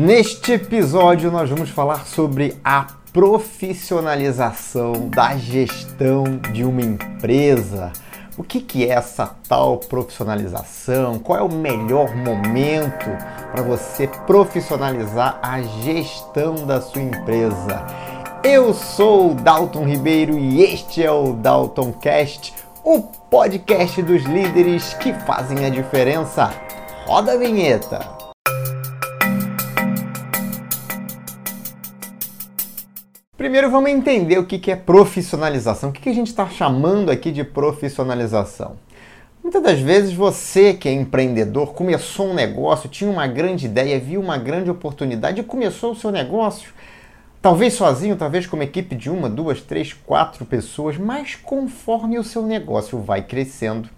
Neste episódio, nós vamos falar sobre a profissionalização da gestão de uma empresa. O que, que é essa tal profissionalização? Qual é o melhor momento para você profissionalizar a gestão da sua empresa? Eu sou o Dalton Ribeiro e este é o Dalton Cast, o podcast dos líderes que fazem a diferença. Roda a vinheta! Primeiro vamos entender o que é profissionalização. O que a gente está chamando aqui de profissionalização? Muitas das vezes você que é empreendedor começou um negócio, tinha uma grande ideia, viu uma grande oportunidade e começou o seu negócio. Talvez sozinho, talvez com uma equipe de uma, duas, três, quatro pessoas, mas conforme o seu negócio vai crescendo,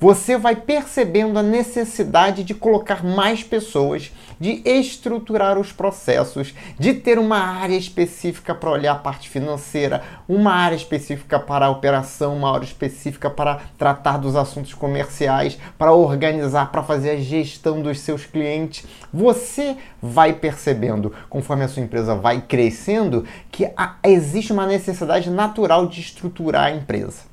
você vai percebendo a necessidade de colocar mais pessoas, de estruturar os processos, de ter uma área específica para olhar a parte financeira, uma área específica para a operação, uma área específica para tratar dos assuntos comerciais, para organizar, para fazer a gestão dos seus clientes. Você vai percebendo, conforme a sua empresa vai crescendo, que existe uma necessidade natural de estruturar a empresa.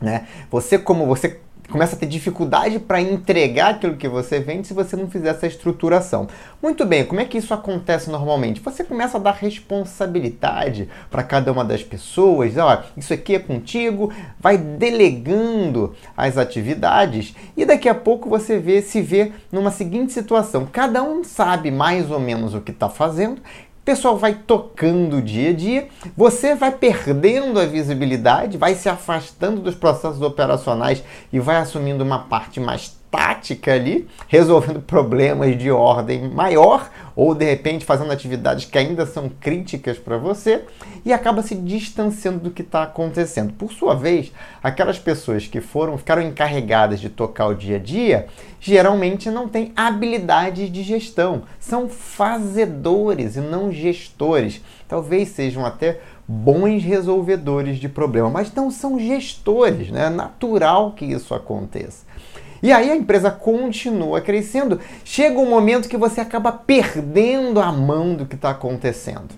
Né? Você, como você começa a ter dificuldade para entregar aquilo que você vende se você não fizer essa estruturação. Muito bem, como é que isso acontece normalmente? Você começa a dar responsabilidade para cada uma das pessoas, ó, isso aqui é contigo, vai delegando as atividades e daqui a pouco você vê se vê numa seguinte situação: cada um sabe mais ou menos o que está fazendo, pessoal vai tocando dia a dia, você vai perdendo a visibilidade, vai se afastando dos processos operacionais e vai assumindo uma parte mais tática ali, resolvendo problemas de ordem maior ou de repente fazendo atividades que ainda são críticas para você e acaba se distanciando do que está acontecendo. Por sua vez, aquelas pessoas que foram ficaram encarregadas de tocar o dia a dia geralmente não têm habilidades de gestão, são fazedores e não gestores. Talvez sejam até bons resolvedores de problema, mas não são gestores, né? É natural que isso aconteça. E aí a empresa continua crescendo. Chega um momento que você acaba perdendo a mão do que está acontecendo.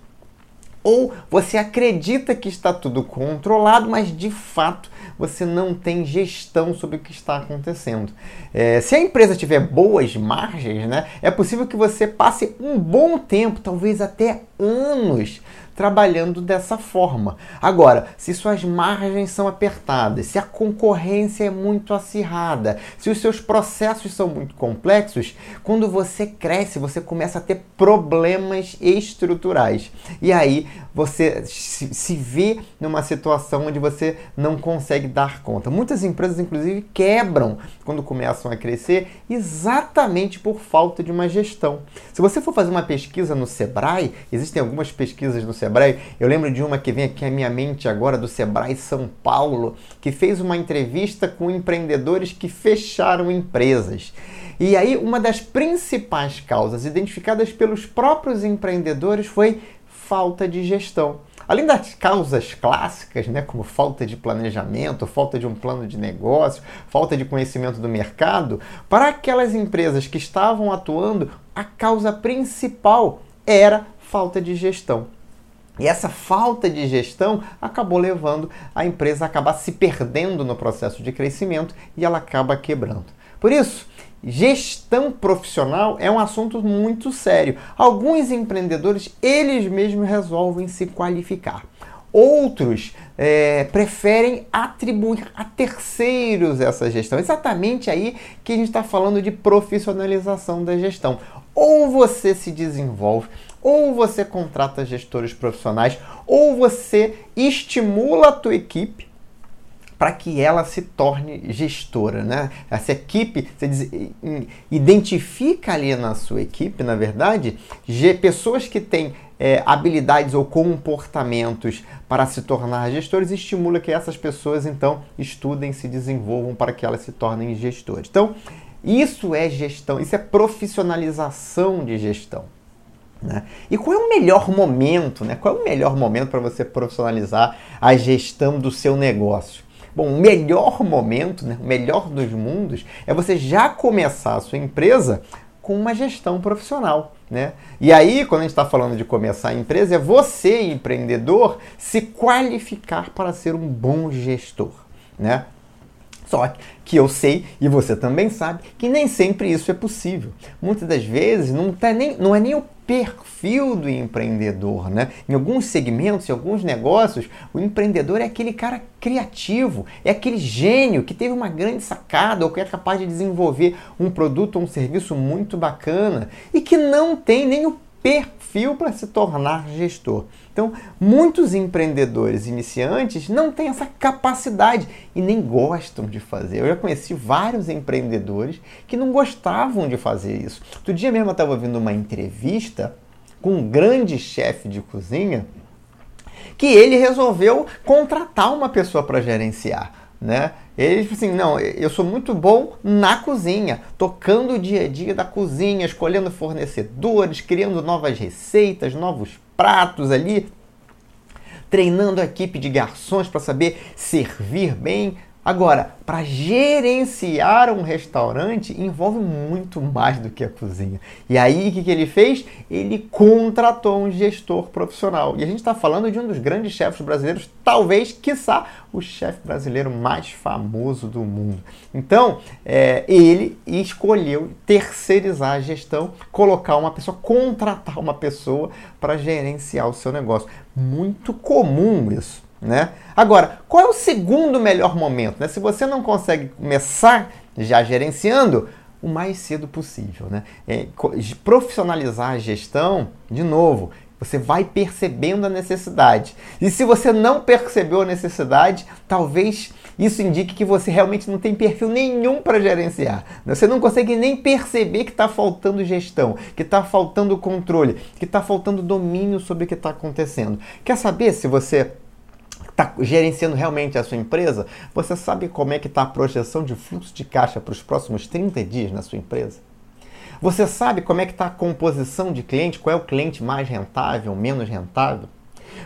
Ou você acredita que está tudo controlado, mas de fato você não tem gestão sobre o que está acontecendo. É, se a empresa tiver boas margens, né, é possível que você passe um bom tempo, talvez até anos, trabalhando dessa forma. Agora, se suas margens são apertadas, se a concorrência é muito acirrada, se os seus processos são muito complexos, quando você cresce, você começa a ter problemas estruturais. E aí você se vê numa situação onde você não consegue dar conta. Muitas empresas, inclusive, quebram quando começam a crescer exatamente por falta de uma gestão. Se você for fazer uma pesquisa no Sebrae, existem algumas pesquisas no Sebrae. Eu lembro de uma que vem aqui à minha mente agora do Sebrae São Paulo, que fez uma entrevista com empreendedores que fecharam empresas. E aí, uma das principais causas identificadas pelos próprios empreendedores foi falta de gestão. Além das causas clássicas, né, como falta de planejamento, falta de um plano de negócio, falta de conhecimento do mercado, para aquelas empresas que estavam atuando, a causa principal era falta de gestão. E essa falta de gestão acabou levando a empresa a acabar se perdendo no processo de crescimento e ela acaba quebrando. Por isso, gestão profissional é um assunto muito sério. Alguns empreendedores, eles mesmos resolvem se qualificar. Outros é, preferem atribuir a terceiros essa gestão. Exatamente aí que a gente está falando de profissionalização da gestão. Ou você se desenvolve ou você contrata gestores profissionais, ou você estimula a tua equipe para que ela se torne gestora, né? Essa equipe, você diz, identifica ali na sua equipe, na verdade, pessoas que têm é, habilidades ou comportamentos para se tornar gestores, estimula que essas pessoas então estudem, se desenvolvam para que elas se tornem gestores. Então, isso é gestão, isso é profissionalização de gestão. Né? E qual é o melhor momento? Né? Qual é o melhor momento para você profissionalizar a gestão do seu negócio? Bom, o melhor momento, né, o melhor dos mundos, é você já começar a sua empresa com uma gestão profissional. Né? E aí, quando a gente está falando de começar a empresa, é você, empreendedor, se qualificar para ser um bom gestor. Né? Só que eu sei, e você também sabe, que nem sempre isso é possível. Muitas das vezes não, tá nem, não é nem o perfil do empreendedor, né? Em alguns segmentos, em alguns negócios, o empreendedor é aquele cara criativo, é aquele gênio que teve uma grande sacada ou que é capaz de desenvolver um produto ou um serviço muito bacana e que não tem nem o perfil para se tornar gestor. Então, muitos empreendedores iniciantes não têm essa capacidade e nem gostam de fazer. Eu já conheci vários empreendedores que não gostavam de fazer isso. Outro dia mesmo eu estava ouvindo uma entrevista com um grande chefe de cozinha que ele resolveu contratar uma pessoa para gerenciar. Né? Ele disse assim: não, eu sou muito bom na cozinha, tocando o dia a dia da cozinha, escolhendo fornecedores, criando novas receitas, novos pratos ali, treinando a equipe de garçons para saber servir bem, Agora, para gerenciar um restaurante envolve muito mais do que a cozinha. E aí, o que, que ele fez? Ele contratou um gestor profissional. E a gente está falando de um dos grandes chefes brasileiros, talvez, quiçá, o chefe brasileiro mais famoso do mundo. Então, é, ele escolheu terceirizar a gestão, colocar uma pessoa, contratar uma pessoa para gerenciar o seu negócio. Muito comum isso. Né? Agora, qual é o segundo melhor momento? Né? Se você não consegue começar já gerenciando, o mais cedo possível. Né? É, profissionalizar a gestão, de novo, você vai percebendo a necessidade. E se você não percebeu a necessidade, talvez isso indique que você realmente não tem perfil nenhum para gerenciar. Você não consegue nem perceber que está faltando gestão, que está faltando controle, que está faltando domínio sobre o que está acontecendo. Quer saber se você está gerenciando realmente a sua empresa, você sabe como é que está a projeção de fluxo de caixa para os próximos 30 dias na sua empresa? Você sabe como é que está a composição de cliente, qual é o cliente mais rentável, menos rentável?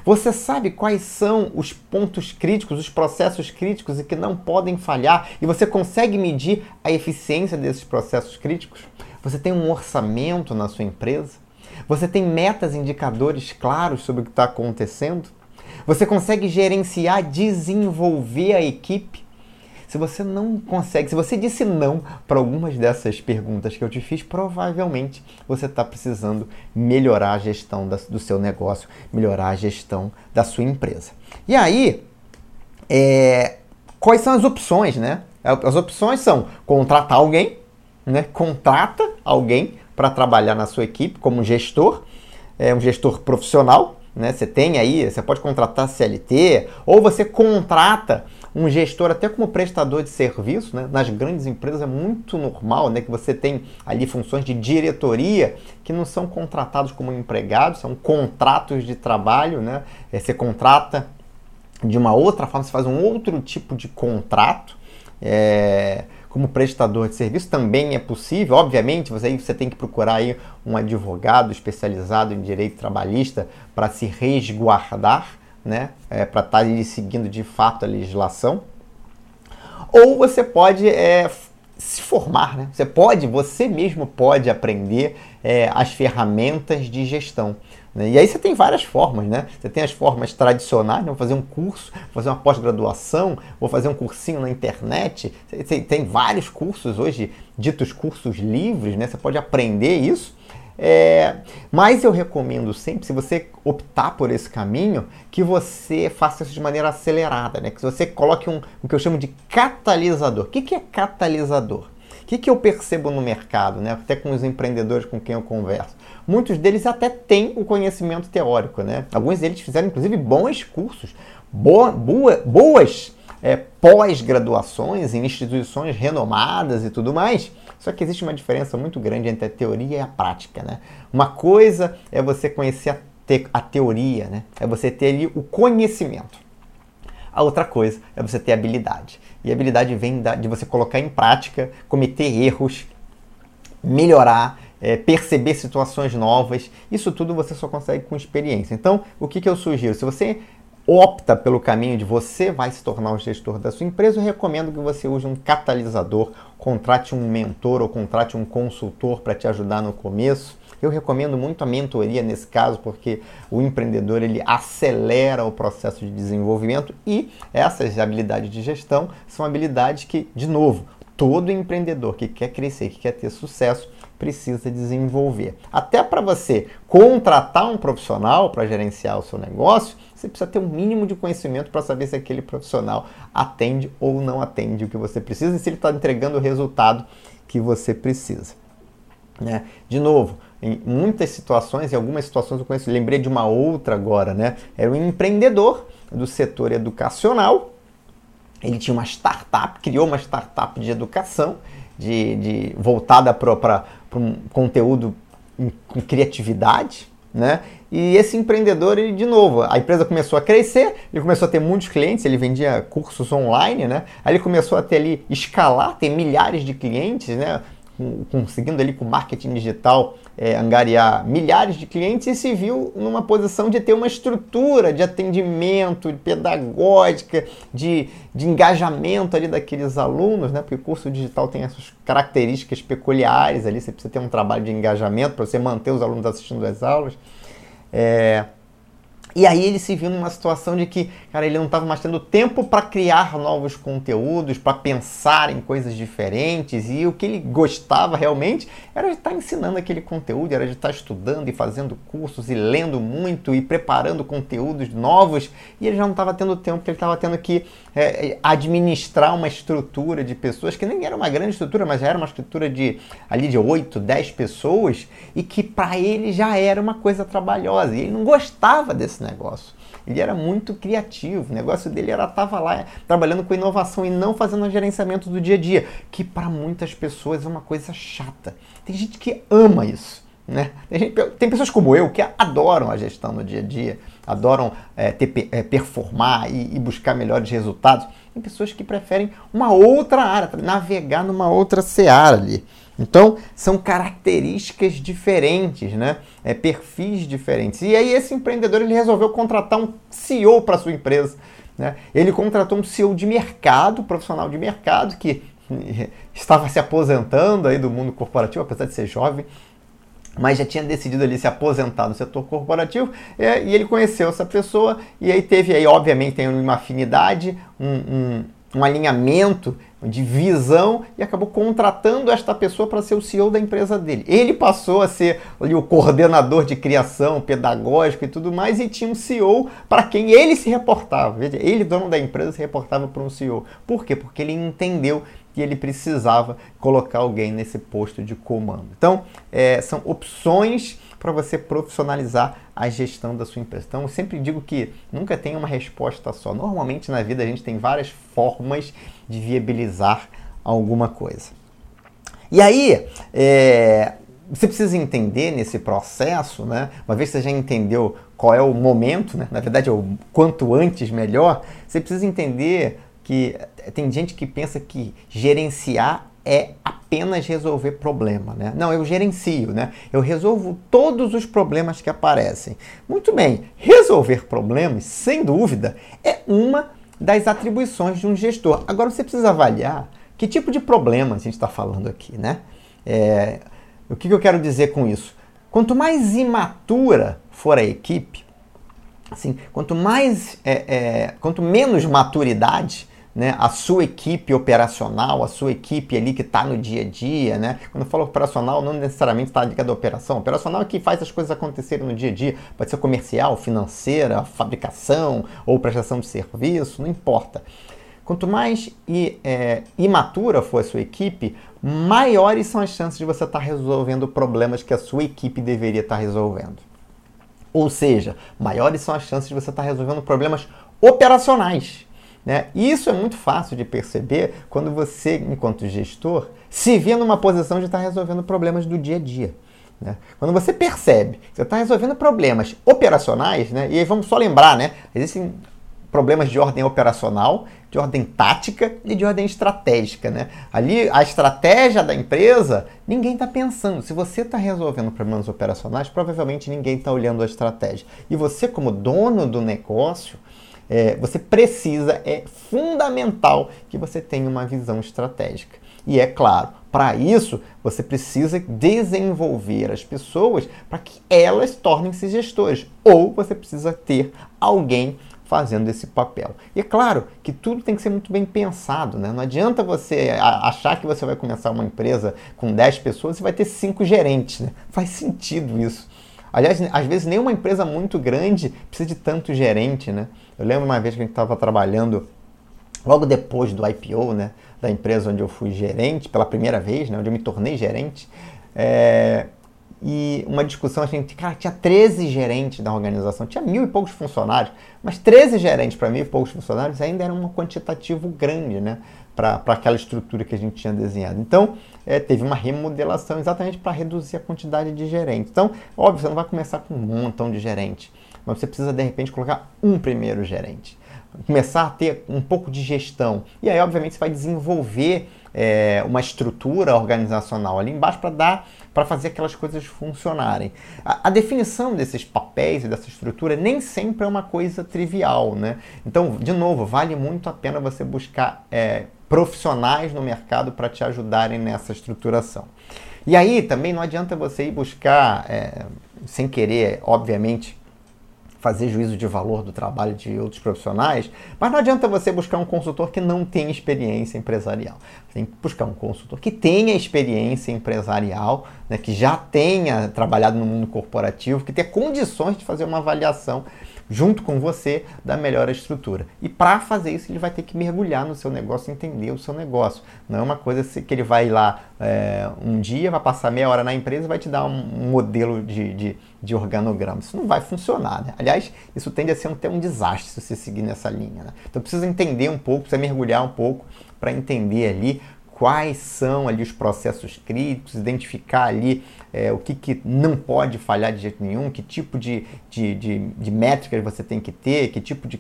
Você sabe quais são os pontos críticos, os processos críticos e que não podem falhar? E você consegue medir a eficiência desses processos críticos? Você tem um orçamento na sua empresa? Você tem metas, indicadores claros sobre o que está acontecendo? Você consegue gerenciar, desenvolver a equipe? Se você não consegue, se você disse não para algumas dessas perguntas que eu te fiz, provavelmente você está precisando melhorar a gestão da, do seu negócio, melhorar a gestão da sua empresa. E aí, é, quais são as opções, né? As opções são contratar alguém, né? Contrata alguém para trabalhar na sua equipe como gestor, é um gestor profissional, né? Você tem aí, você pode contratar CLT, ou você contrata um gestor até como prestador de serviço, né? Nas grandes empresas é muito normal, né, que você tem ali funções de diretoria que não são contratados como empregados, são contratos de trabalho, né? É, você contrata de uma outra forma, você faz um outro tipo de contrato. É, como prestador de serviço também é possível. Obviamente, você, você tem que procurar aí um advogado especializado em direito trabalhista para se resguardar, né? É, para estar tá seguindo de fato a legislação. Ou você pode é, se formar, né? Você pode, você mesmo pode aprender é, as ferramentas de gestão. Né? E aí você tem várias formas, né? Você tem as formas tradicionais, né? vou fazer um curso, vou fazer uma pós-graduação, vou fazer um cursinho na internet. Você tem vários cursos hoje, ditos cursos livres, né? Você pode aprender isso. É, mas eu recomendo sempre, se você optar por esse caminho, que você faça isso de maneira acelerada, né? Que você coloque um, o que eu chamo de catalisador. O que, que é catalisador? O que, que eu percebo no mercado, né? até com os empreendedores com quem eu converso? Muitos deles até têm o conhecimento teórico, né? Alguns deles fizeram, inclusive, bons cursos, boa, boa, boas é, pós-graduações em instituições renomadas e tudo mais. Só que existe uma diferença muito grande entre a teoria e a prática, né? Uma coisa é você conhecer a, te a teoria, né? É você ter ali o conhecimento. A outra coisa é você ter habilidade. E habilidade vem da, de você colocar em prática, cometer erros, melhorar, é, perceber situações novas. Isso tudo você só consegue com experiência. Então, o que, que eu sugiro? Se você opta pelo caminho de você vai se tornar o gestor da sua empresa, eu recomendo que você use um catalisador, contrate um mentor ou contrate um consultor para te ajudar no começo. Eu recomendo muito a mentoria nesse caso, porque o empreendedor ele acelera o processo de desenvolvimento e essas habilidades de gestão são habilidades que, de novo, todo empreendedor que quer crescer, que quer ter sucesso, precisa desenvolver. Até para você contratar um profissional para gerenciar o seu negócio, você precisa ter um mínimo de conhecimento para saber se aquele profissional atende ou não atende o que você precisa e se ele está entregando o resultado que você precisa. Né? De novo, em muitas situações, em algumas situações eu conheço, lembrei de uma outra agora, né? Era um empreendedor do setor educacional. Ele tinha uma startup, criou uma startup de educação, de, de voltada para um conteúdo com criatividade, né? E esse empreendedor, ele de novo, a empresa começou a crescer, ele começou a ter muitos clientes, ele vendia cursos online, né? Aí ele começou a ter ali escalar, ter milhares de clientes, né? conseguindo ali com marketing digital é, angariar milhares de clientes e se viu numa posição de ter uma estrutura de atendimento, de pedagógica, de, de engajamento ali daqueles alunos, né? Porque o curso digital tem essas características peculiares ali, você precisa ter um trabalho de engajamento para você manter os alunos assistindo às aulas. É, e aí ele se viu numa situação de que, cara, ele não estava mais tendo tempo para criar novos conteúdos, para pensar em coisas diferentes, e o que ele gostava realmente era de estar tá ensinando aquele conteúdo, era de estar tá estudando e fazendo cursos e lendo muito e preparando conteúdos novos, e ele já não estava tendo tempo, porque ele estava tendo que é, administrar uma estrutura de pessoas que nem era uma grande estrutura, mas já era uma estrutura de ali de 8, 10 pessoas, e que para ele já era uma coisa trabalhosa, e ele não gostava desse negócio. Ele era muito criativo, o negócio dele era estava lá trabalhando com inovação e não fazendo gerenciamento do dia a dia, que para muitas pessoas é uma coisa chata. Tem gente que ama isso. Né? Tem, gente, tem, pessoas como eu que adoram a gestão no dia a dia, adoram é, ter, é, performar e, e, buscar melhores resultados. Tem pessoas que preferem uma outra área, navegar numa outra seara ali. Então, são características diferentes, né? É, perfis diferentes. E aí, esse empreendedor ele resolveu contratar um CEO para sua empresa. Né? Ele contratou um CEO de mercado, profissional de mercado, que estava se aposentando aí do mundo corporativo, apesar de ser jovem, mas já tinha decidido ali se aposentar no setor corporativo é, e ele conheceu essa pessoa e aí teve aí obviamente tem uma afinidade um, um, um alinhamento de visão e acabou contratando esta pessoa para ser o CEO da empresa dele. Ele passou a ser ali, o coordenador de criação pedagógico e tudo mais e tinha um CEO para quem ele se reportava. Ele, dono da empresa, se reportava para um CEO. Por quê? Porque ele entendeu que ele precisava colocar alguém nesse posto de comando. Então, é, são opções para você profissionalizar a gestão da sua empresa. Então, eu sempre digo que nunca tem uma resposta só. Normalmente na vida a gente tem várias formas de viabilizar alguma coisa. E aí, é, você precisa entender nesse processo, né? Uma vez que você já entendeu qual é o momento, né? na verdade, é o quanto antes melhor, você precisa entender que tem gente que pensa que gerenciar é apenas resolver problema, né? Não, eu gerencio, né? Eu resolvo todos os problemas que aparecem. Muito bem, resolver problemas, sem dúvida, é uma das atribuições de um gestor. Agora você precisa avaliar que tipo de problema a gente está falando aqui, né? É, o que, que eu quero dizer com isso? Quanto mais imatura for a equipe, assim, quanto mais, é, é, quanto menos maturidade né, a sua equipe operacional, a sua equipe ali que está no dia a dia, né? Quando eu falo operacional, não necessariamente está ligado à operação. Operacional é que faz as coisas acontecerem no dia a dia. Pode ser comercial, financeira, fabricação ou prestação de serviço, não importa. Quanto mais i, é, imatura for a sua equipe, maiores são as chances de você estar tá resolvendo problemas que a sua equipe deveria estar tá resolvendo. Ou seja, maiores são as chances de você estar tá resolvendo problemas operacionais né? Isso é muito fácil de perceber quando você, enquanto gestor, se vê numa posição de estar resolvendo problemas do dia a dia. Né? Quando você percebe que você está resolvendo problemas operacionais, né? e aí vamos só lembrar, né? existem problemas de ordem operacional, de ordem tática e de ordem estratégica. Né? Ali, a estratégia da empresa, ninguém está pensando. Se você está resolvendo problemas operacionais, provavelmente ninguém está olhando a estratégia. E você, como dono do negócio, é, você precisa, é fundamental que você tenha uma visão estratégica. E é claro, para isso você precisa desenvolver as pessoas para que elas tornem-se gestores. Ou você precisa ter alguém fazendo esse papel. E é claro que tudo tem que ser muito bem pensado, né? Não adianta você achar que você vai começar uma empresa com 10 pessoas e vai ter 5 gerentes, né? Faz sentido isso. Aliás, às vezes nenhuma empresa muito grande precisa de tanto gerente, né? Eu lembro uma vez que a gente estava trabalhando logo depois do IPO, né, da empresa onde eu fui gerente pela primeira vez, né, onde eu me tornei gerente, é, e uma discussão, a gente, cara, tinha 13 gerentes da organização, tinha mil e poucos funcionários, mas 13 gerentes para mil e poucos funcionários ainda era um quantitativo grande, né, para aquela estrutura que a gente tinha desenhado. Então, é, teve uma remodelação exatamente para reduzir a quantidade de gerentes. Então, óbvio, você não vai começar com um montão de gerente, mas você precisa, de repente, colocar um primeiro gerente começar a ter um pouco de gestão. E aí, obviamente, você vai desenvolver é, uma estrutura organizacional ali embaixo para dar para fazer aquelas coisas funcionarem. A, a, definição desses papéis e dessa estrutura nem sempre é uma coisa trivial, né? Então, de novo, vale muito a pena você buscar é, profissionais no mercado para te ajudarem nessa estruturação. E aí também não adianta você ir buscar, é, sem querer, obviamente, fazer juízo de valor do trabalho de outros profissionais, mas não adianta você buscar um consultor que não tem experiência empresarial. Você tem que buscar um consultor que tenha experiência empresarial, né, que já tenha trabalhado no mundo corporativo, que tenha condições de fazer uma avaliação junto com você da melhor estrutura. E para fazer isso, ele vai ter que mergulhar no seu negócio, entender o seu negócio. Não é uma coisa que ele vai lá é, um dia, vai passar meia hora na empresa e vai te dar um, modelo de, de, de, organograma. Isso não vai funcionar. Né? Aliás, isso tende a ser até um desastre se você seguir nessa linha. Né? Então precisa entender um pouco, precisa mergulhar um pouco para entender ali quais são ali os processos críticos, identificar ali é, o que, que não pode falhar de jeito nenhum, que tipo de, de, de, de métricas você tem que ter, que tipo de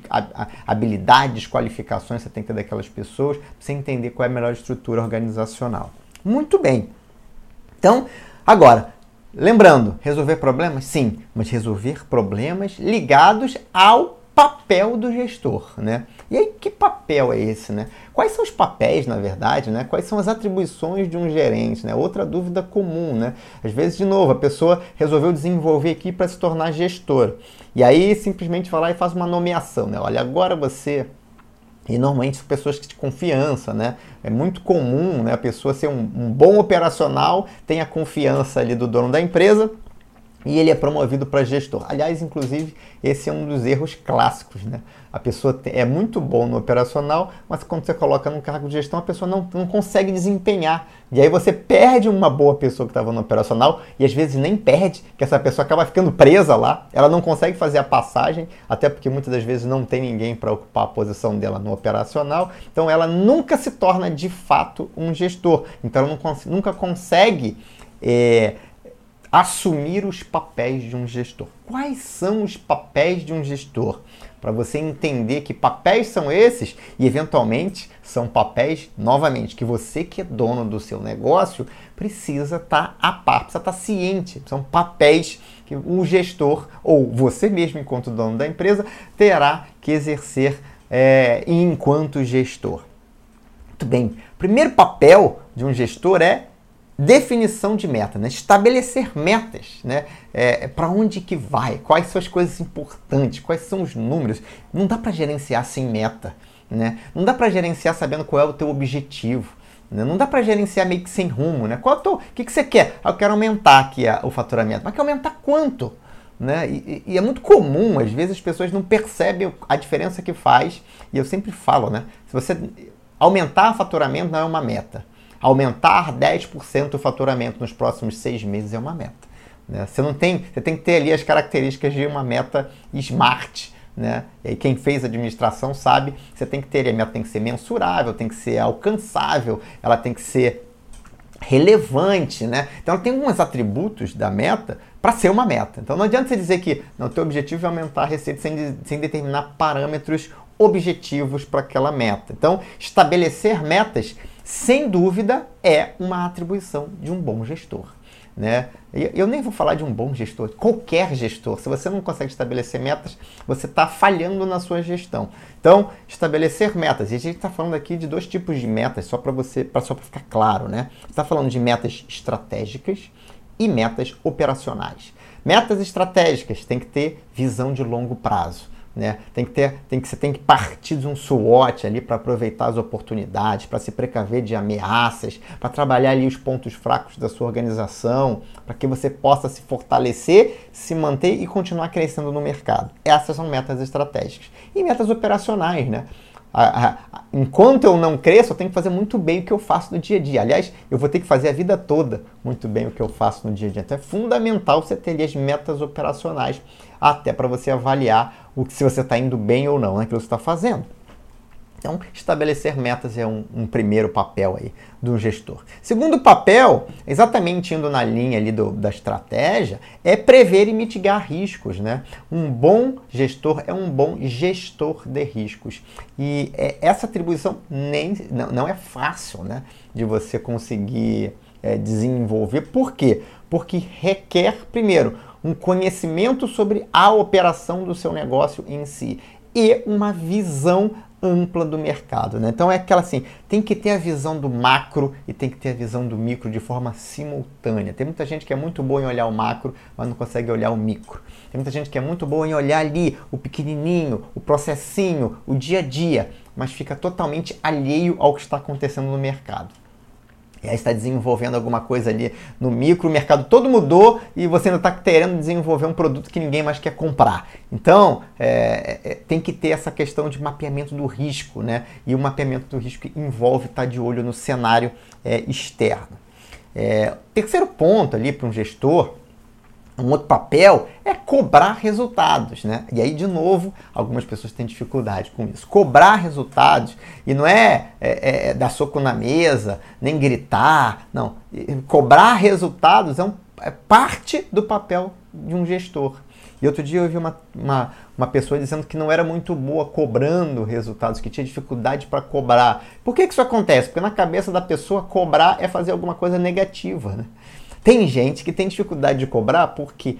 habilidades, qualificações você tem que ter daquelas pessoas, para você entender qual é a melhor estrutura organizacional. Muito bem. Então, agora, lembrando, resolver problemas? Sim, mas resolver problemas ligados ao papel do gestor, né? E aí, que papel é esse, né? Quais são os papéis, na verdade, né? Quais são as atribuições de um gerente, né? Outra dúvida comum, né? Às vezes, de novo, a pessoa resolveu desenvolver aqui para se tornar gestor. E aí, simplesmente vai lá e faz uma nomeação, né? Olha, agora você e normalmente são pessoas de confiança, né? É muito comum né, a pessoa ser um, um bom operacional, tem a confiança ali do dono da empresa, e ele é promovido para gestor. Aliás, inclusive, esse é um dos erros clássicos. Né? A pessoa é muito bom no operacional, mas quando você coloca no cargo de gestão, a pessoa não, não consegue desempenhar. E aí você perde uma boa pessoa que estava no operacional e às vezes nem perde, que essa pessoa acaba ficando presa lá, ela não consegue fazer a passagem, até porque muitas das vezes não tem ninguém para ocupar a posição dela no operacional. Então ela nunca se torna de fato um gestor. Então ela não, nunca consegue. É, assumir os papéis de um gestor. Quais são os papéis de um gestor? Para você entender que papéis são esses e, eventualmente, são papéis, novamente, que você que é dono do seu negócio precisa estar tá a par, precisa estar tá ciente. São papéis que o gestor, ou você mesmo, enquanto dono da empresa, terá que exercer é, enquanto gestor. Muito bem. Primeiro papel de um gestor é definição de meta, né? estabelecer metas, né? É, para onde que vai, quais são as coisas importantes, quais são os números. Não dá para gerenciar sem meta, né? Não dá para gerenciar sabendo qual é o teu objetivo. Né? Não dá para gerenciar meio que sem rumo, né? Qual o que, que você quer? Ah, eu quero aumentar aqui a, o faturamento. Mas quer aumentar quanto? Né? E, e, é muito comum, às vezes as pessoas não percebem a diferença que faz. E eu sempre falo, né? Se você aumentar o faturamento não é uma meta. Aumentar 10% o faturamento nos próximos seis meses é uma meta. Né? Você não tem, você tem que ter ali as características de uma meta smart. Né? E aí quem fez administração sabe, você tem que ter, a meta tem que ser mensurável, tem que ser alcançável, ela tem que ser relevante, né? Então tem alguns atributos da meta para ser uma meta. Então não adianta você dizer que o teu objetivo é aumentar a receita sem, sem determinar parâmetros objetivos para aquela meta. Então estabelecer metas sem dúvida, é uma atribuição de um bom gestor. Né? Eu nem vou falar de um bom gestor, qualquer gestor. Se você não consegue estabelecer metas, você está falhando na sua gestão. Então, estabelecer metas. E a gente está falando aqui de dois tipos de metas, só para você, pra, só para ficar claro, né? Está falando de metas estratégicas e metas operacionais. Metas estratégicas tem que ter visão de longo prazo. Né? Tem que ter, tem que, você tem que partir de um SWOT ali para aproveitar as oportunidades, para se precaver de ameaças, para trabalhar ali os pontos fracos da sua organização, para que você possa se fortalecer, se manter e continuar crescendo no mercado. Essas são metas estratégicas. E metas operacionais, né? enquanto eu não cresço, eu tenho que fazer muito bem o que eu faço no dia a dia. Aliás, eu vou ter que fazer a vida toda muito bem o que eu faço no dia a dia. Então é fundamental você ter as metas operacionais, até para você avaliar o que se você está indo bem ou não naquilo que você está fazendo. Então, estabelecer metas é um, um, primeiro papel aí do gestor. Segundo papel, exatamente indo na linha ali do, da estratégia, é prever e mitigar riscos, né? Um bom gestor é um bom gestor de riscos. E é, essa atribuição nem, não, não, é fácil, né? De você conseguir é, desenvolver. Por quê? Porque requer, primeiro, um conhecimento sobre a operação do seu negócio em si e uma visão ampla do mercado. Né? Então é aquela assim, tem que ter a visão do macro e tem que ter a visão do micro de forma simultânea. Tem muita gente que é muito boa em olhar o macro, mas não consegue olhar o micro. Tem muita gente que é muito boa em olhar ali o pequenininho, o processinho, o dia a dia, mas fica totalmente alheio ao que está acontecendo no mercado. E aí está desenvolvendo alguma coisa ali no micro, o mercado todo mudou e você ainda está querendo desenvolver um produto que ninguém mais quer comprar. Então, é, é, tem que ter essa questão de mapeamento do risco, né? E o mapeamento do risco envolve estar tá de olho no cenário é, externo. É, terceiro ponto ali para um gestor um outro papel é cobrar resultados, né? E aí, de novo, algumas pessoas têm dificuldade com isso. Cobrar resultados, e não é, é, é dar soco na mesa, nem gritar, não. Cobrar resultados é, um, é parte do papel de um gestor. E outro dia eu vi uma, uma, uma pessoa dizendo que não era muito boa cobrando resultados, que tinha dificuldade para cobrar. Por que, que isso acontece? Porque na cabeça da pessoa cobrar é fazer alguma coisa negativa, né? Tem gente que tem dificuldade de cobrar porque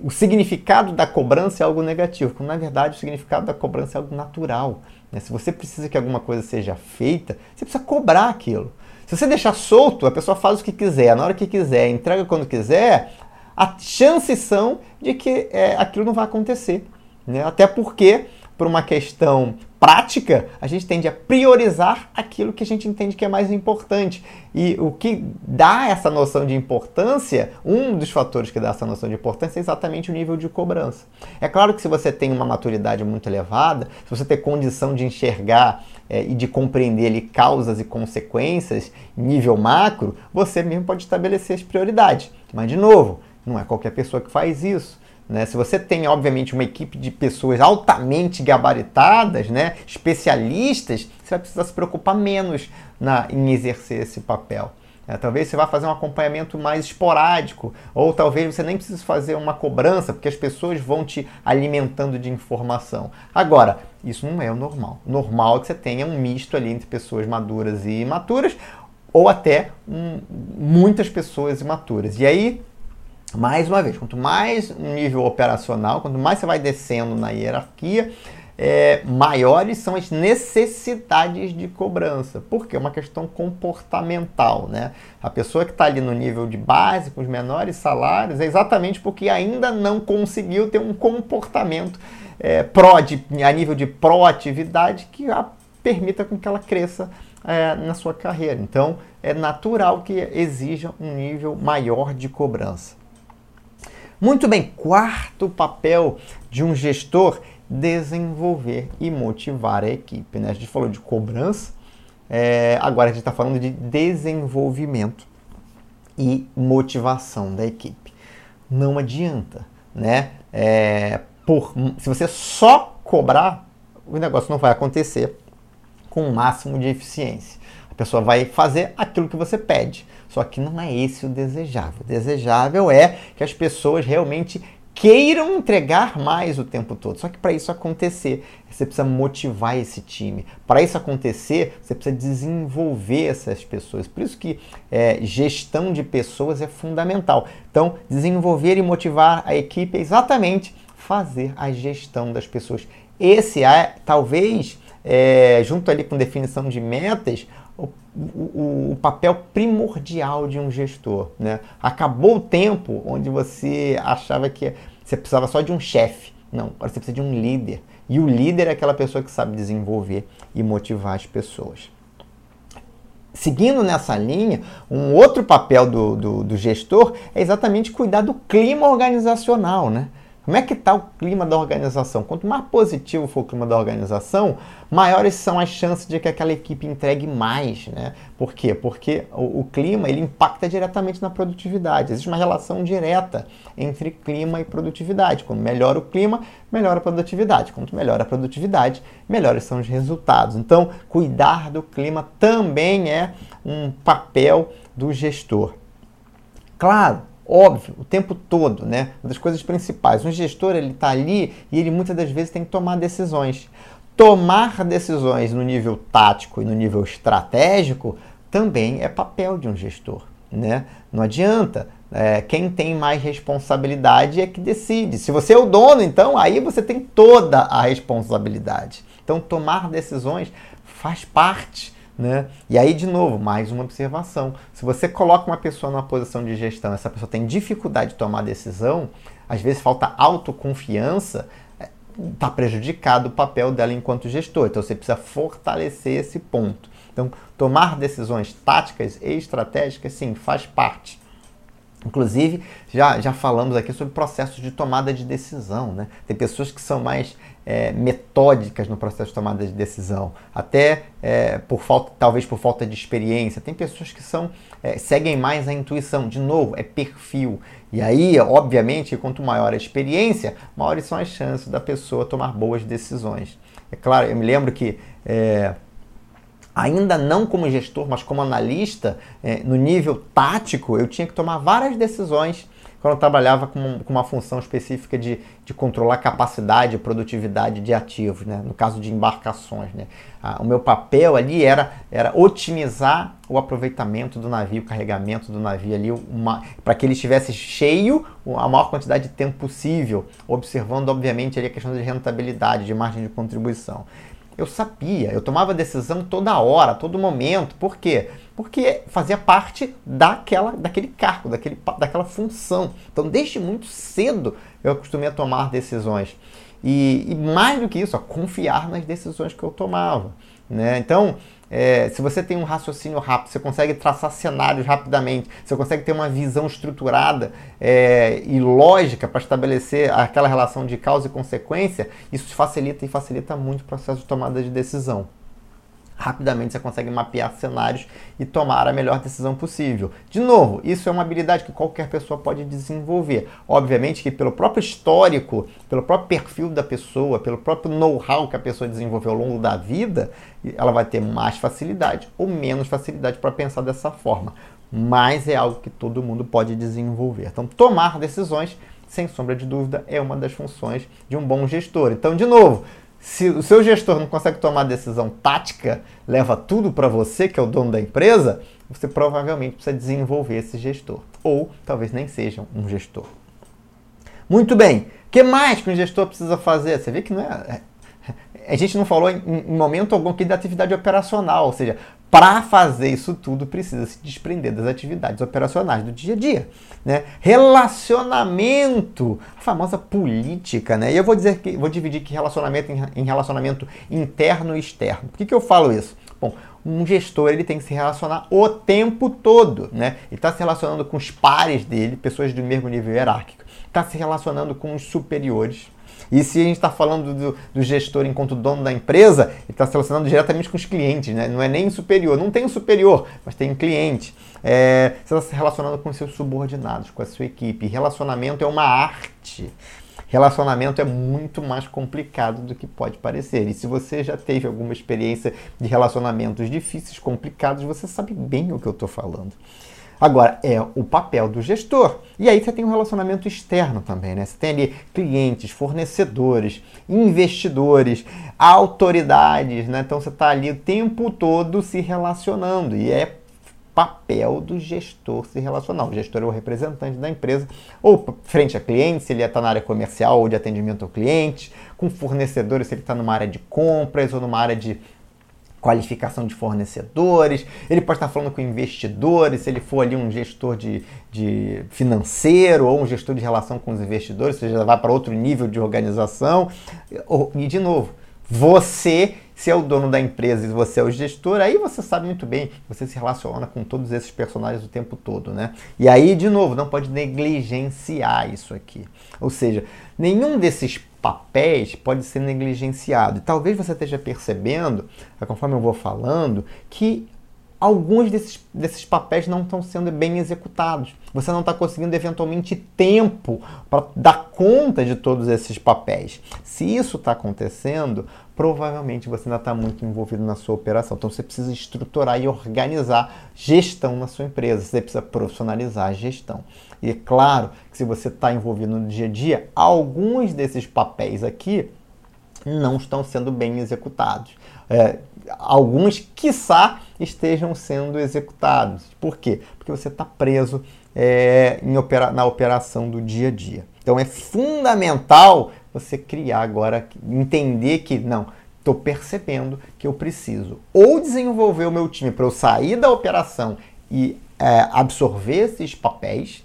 o significado da cobrança é algo negativo, quando na verdade o significado da cobrança é algo natural. Né? Se você precisa que alguma coisa seja feita, você precisa cobrar aquilo. Se você deixar solto, a pessoa faz o que quiser, na hora que quiser, entrega quando quiser, as chances são de que é, aquilo não vai acontecer. Né? Até porque, por uma questão prática, a gente tende a priorizar aquilo que a gente entende que é mais importante. E o que dá essa noção de importância, um dos fatores que dá essa noção de importância é exatamente o nível de cobrança. É claro que se você tem uma maturidade muito elevada, se você tem condição de enxergar é, e de compreender ali, causas e consequências nível macro, você mesmo pode estabelecer as prioridades. Mas, de novo, não é qualquer pessoa que faz isso. Né? Se você tem, obviamente, uma equipe de pessoas altamente gabaritadas, né? especialistas, você vai precisar se preocupar menos na, em exercer esse papel. É, talvez você vá fazer um acompanhamento mais esporádico, ou talvez você nem precise fazer uma cobrança, porque as pessoas vão te alimentando de informação. Agora, isso não é o normal. Normal é que você tenha um misto ali entre pessoas maduras e imaturas, ou até um, muitas pessoas imaturas. E aí mais uma vez, quanto mais nível operacional, quanto mais você vai descendo na hierarquia, é, maiores são as necessidades de cobrança, porque é uma questão comportamental, né? A pessoa que está ali no nível de base, com os menores salários, é exatamente porque ainda não conseguiu ter um comportamento é, pró de, a nível de proatividade que a permita com que ela cresça é, na sua carreira. Então, é natural que exija um nível maior de cobrança. Muito bem, quarto papel de um gestor: desenvolver e motivar a equipe. Né? A gente falou de cobrança, é, agora a gente está falando de desenvolvimento e motivação da equipe. Não adianta, né? É, por, se você só cobrar, o negócio não vai acontecer com o máximo de eficiência. A pessoa vai fazer aquilo que você pede. Só que não é esse o desejável. O desejável é que as pessoas realmente queiram entregar mais o tempo todo. Só que para isso acontecer, você precisa motivar esse time. Para isso acontecer, você precisa desenvolver essas pessoas. Por isso que é, gestão de pessoas é fundamental. Então, desenvolver e motivar a equipe é exatamente fazer a gestão das pessoas. Esse é, talvez, é, junto ali com definição de metas, o, o, o, papel primordial de um gestor. Né? Acabou o tempo onde você achava que você precisava só de um chefe. Não, agora você precisa de um líder. E o líder é aquela pessoa que sabe desenvolver e motivar as pessoas. Seguindo nessa linha, um outro papel do, do, do gestor é exatamente cuidar do clima organizacional, né? Como é que está o clima da organização? Quanto mais positivo for o clima da organização, maiores são as chances de que aquela equipe entregue mais, né? Por quê? Porque o, o, clima ele impacta diretamente na produtividade. Existe uma relação direta entre clima e produtividade. Quando melhora o clima, melhora a produtividade. Quanto melhora a produtividade, melhores são os resultados. Então, cuidar do clima também é um papel do gestor. Claro, óbvio, o tempo todo, né? Uma das coisas principais. Um gestor, ele está ali e ele muitas das vezes tem que tomar decisões. Tomar decisões no nível tático e no nível estratégico também é papel de um gestor, né? Não adianta. É, quem tem mais responsabilidade é que decide. Se você é o dono, então aí você tem toda a responsabilidade. Então, tomar decisões faz parte né? E aí, de novo, mais uma observação. Se você coloca uma pessoa numa posição de gestão, essa pessoa tem dificuldade de tomar decisão, às vezes falta autoconfiança, está é, prejudicado o papel dela enquanto gestor. Então você precisa fortalecer esse ponto. Então, tomar decisões táticas e estratégicas, sim, faz parte. Inclusive, já, já falamos aqui sobre processos de tomada de decisão. Né? Tem pessoas que são mais é, metódicas no processo de tomada de decisão, até é, por falta, talvez por falta de experiência. Tem pessoas que são é, seguem mais a intuição. De novo, é perfil. E aí, obviamente, quanto maior a experiência, maiores são as chances da pessoa tomar boas decisões. É claro, eu me lembro que é, ainda não como gestor, mas como analista, é, no nível tático, eu tinha que tomar várias decisões quando eu trabalhava com, com uma função específica de, de controlar capacidade e produtividade de ativos, né? no caso de embarcações. Né? Ah, o meu papel ali era, era otimizar o aproveitamento do navio, o carregamento do navio ali, para que ele estivesse cheio a maior quantidade de tempo possível, observando, obviamente, ali a questão de rentabilidade, de margem de contribuição. Eu sabia, eu tomava decisão toda hora, todo momento. Por quê? Porque fazia parte daquela, daquele cargo, daquele, daquela função. Então, desde muito cedo, eu acostumei a tomar decisões. E, e mais do que isso, a confiar nas decisões que eu tomava. Né? Então, é, se você tem um raciocínio rápido, você consegue traçar cenários rapidamente, você consegue ter uma visão estruturada é, e lógica para estabelecer aquela relação de causa e consequência, isso facilita e facilita muito o processo de tomada de decisão rapidamente você consegue mapear cenários e tomar a melhor decisão possível. De novo, isso é uma habilidade que qualquer pessoa pode desenvolver. Obviamente que pelo próprio histórico, pelo próprio perfil da pessoa, pelo próprio know-how que a pessoa desenvolveu ao longo da vida, ela vai ter mais facilidade ou menos facilidade para pensar dessa forma. Mas é algo que todo mundo pode desenvolver. Então, tomar decisões, sem sombra de dúvida, é uma das funções de um bom gestor. Então, de novo, se o seu gestor não consegue tomar decisão tática, leva tudo para você, que é o dono da empresa, você provavelmente precisa desenvolver esse gestor. Ou talvez nem seja um gestor. Muito bem. O que mais que um gestor precisa fazer? Você vê que não é. A gente não falou em, em momento algum aqui da atividade operacional, ou seja, para fazer isso tudo, precisa se desprender das atividades operacionais do dia a dia. Né? Relacionamento, a famosa política, né? E eu vou dizer que vou dividir aqui relacionamento em, relacionamento interno e externo. Por que, que eu falo isso? Bom, um gestor ele tem que se relacionar o tempo todo, né? Ele está se relacionando com os pares dele, pessoas do mesmo nível hierárquico, está se relacionando com os superiores, e se a gente está falando do, do, gestor enquanto dono da empresa, ele está se relacionando diretamente com os clientes, né? não é nem superior, não tem um superior, mas tem um cliente. É, você está se relacionando com seus subordinados, com a sua equipe. Relacionamento é uma arte. Relacionamento é muito mais complicado do que pode parecer. E se você já teve alguma experiência de relacionamentos difíceis, complicados, você sabe bem o que eu estou falando. Agora, é o papel do gestor. E aí você tem um relacionamento externo também, né? Você tem ali clientes, fornecedores, investidores, autoridades, né? Então você está ali o tempo todo se relacionando. E é papel do gestor se relacionar. O gestor é o representante da empresa, ou frente a clientes, se ele está na área comercial ou de atendimento ao cliente, com fornecedores, se ele está numa área de compras ou numa área de qualificação de fornecedores, ele pode estar falando com investidores, se ele for ali um gestor de, de financeiro ou um gestor de relação com os investidores, você já vai para outro nível de organização. E de novo, você se é o dono da empresa e você é o gestor, aí você sabe muito bem, você se relaciona com todos esses personagens o tempo todo, né? E aí, de novo, não pode negligenciar isso aqui. Ou seja, nenhum desses papéis pode ser negligenciado. E talvez você esteja percebendo, conforme eu vou falando, que alguns desses, desses papéis não estão sendo bem executados. Você não está conseguindo, eventualmente, tempo para dar conta de todos esses papéis. Se isso está acontecendo, provavelmente você ainda está muito envolvido na sua operação. Então você precisa estruturar e organizar gestão na sua empresa. Você precisa profissionalizar a gestão. E é claro que se você está envolvido no dia a dia, alguns desses papéis aqui não estão sendo bem executados. É, alguns, quiçá, estejam sendo executados. Por quê? Porque você está preso é, opera na operação do dia a dia. Então é fundamental você criar agora, entender que não, estou percebendo que eu preciso ou desenvolver o meu time para eu sair da operação e é, absorver esses papéis,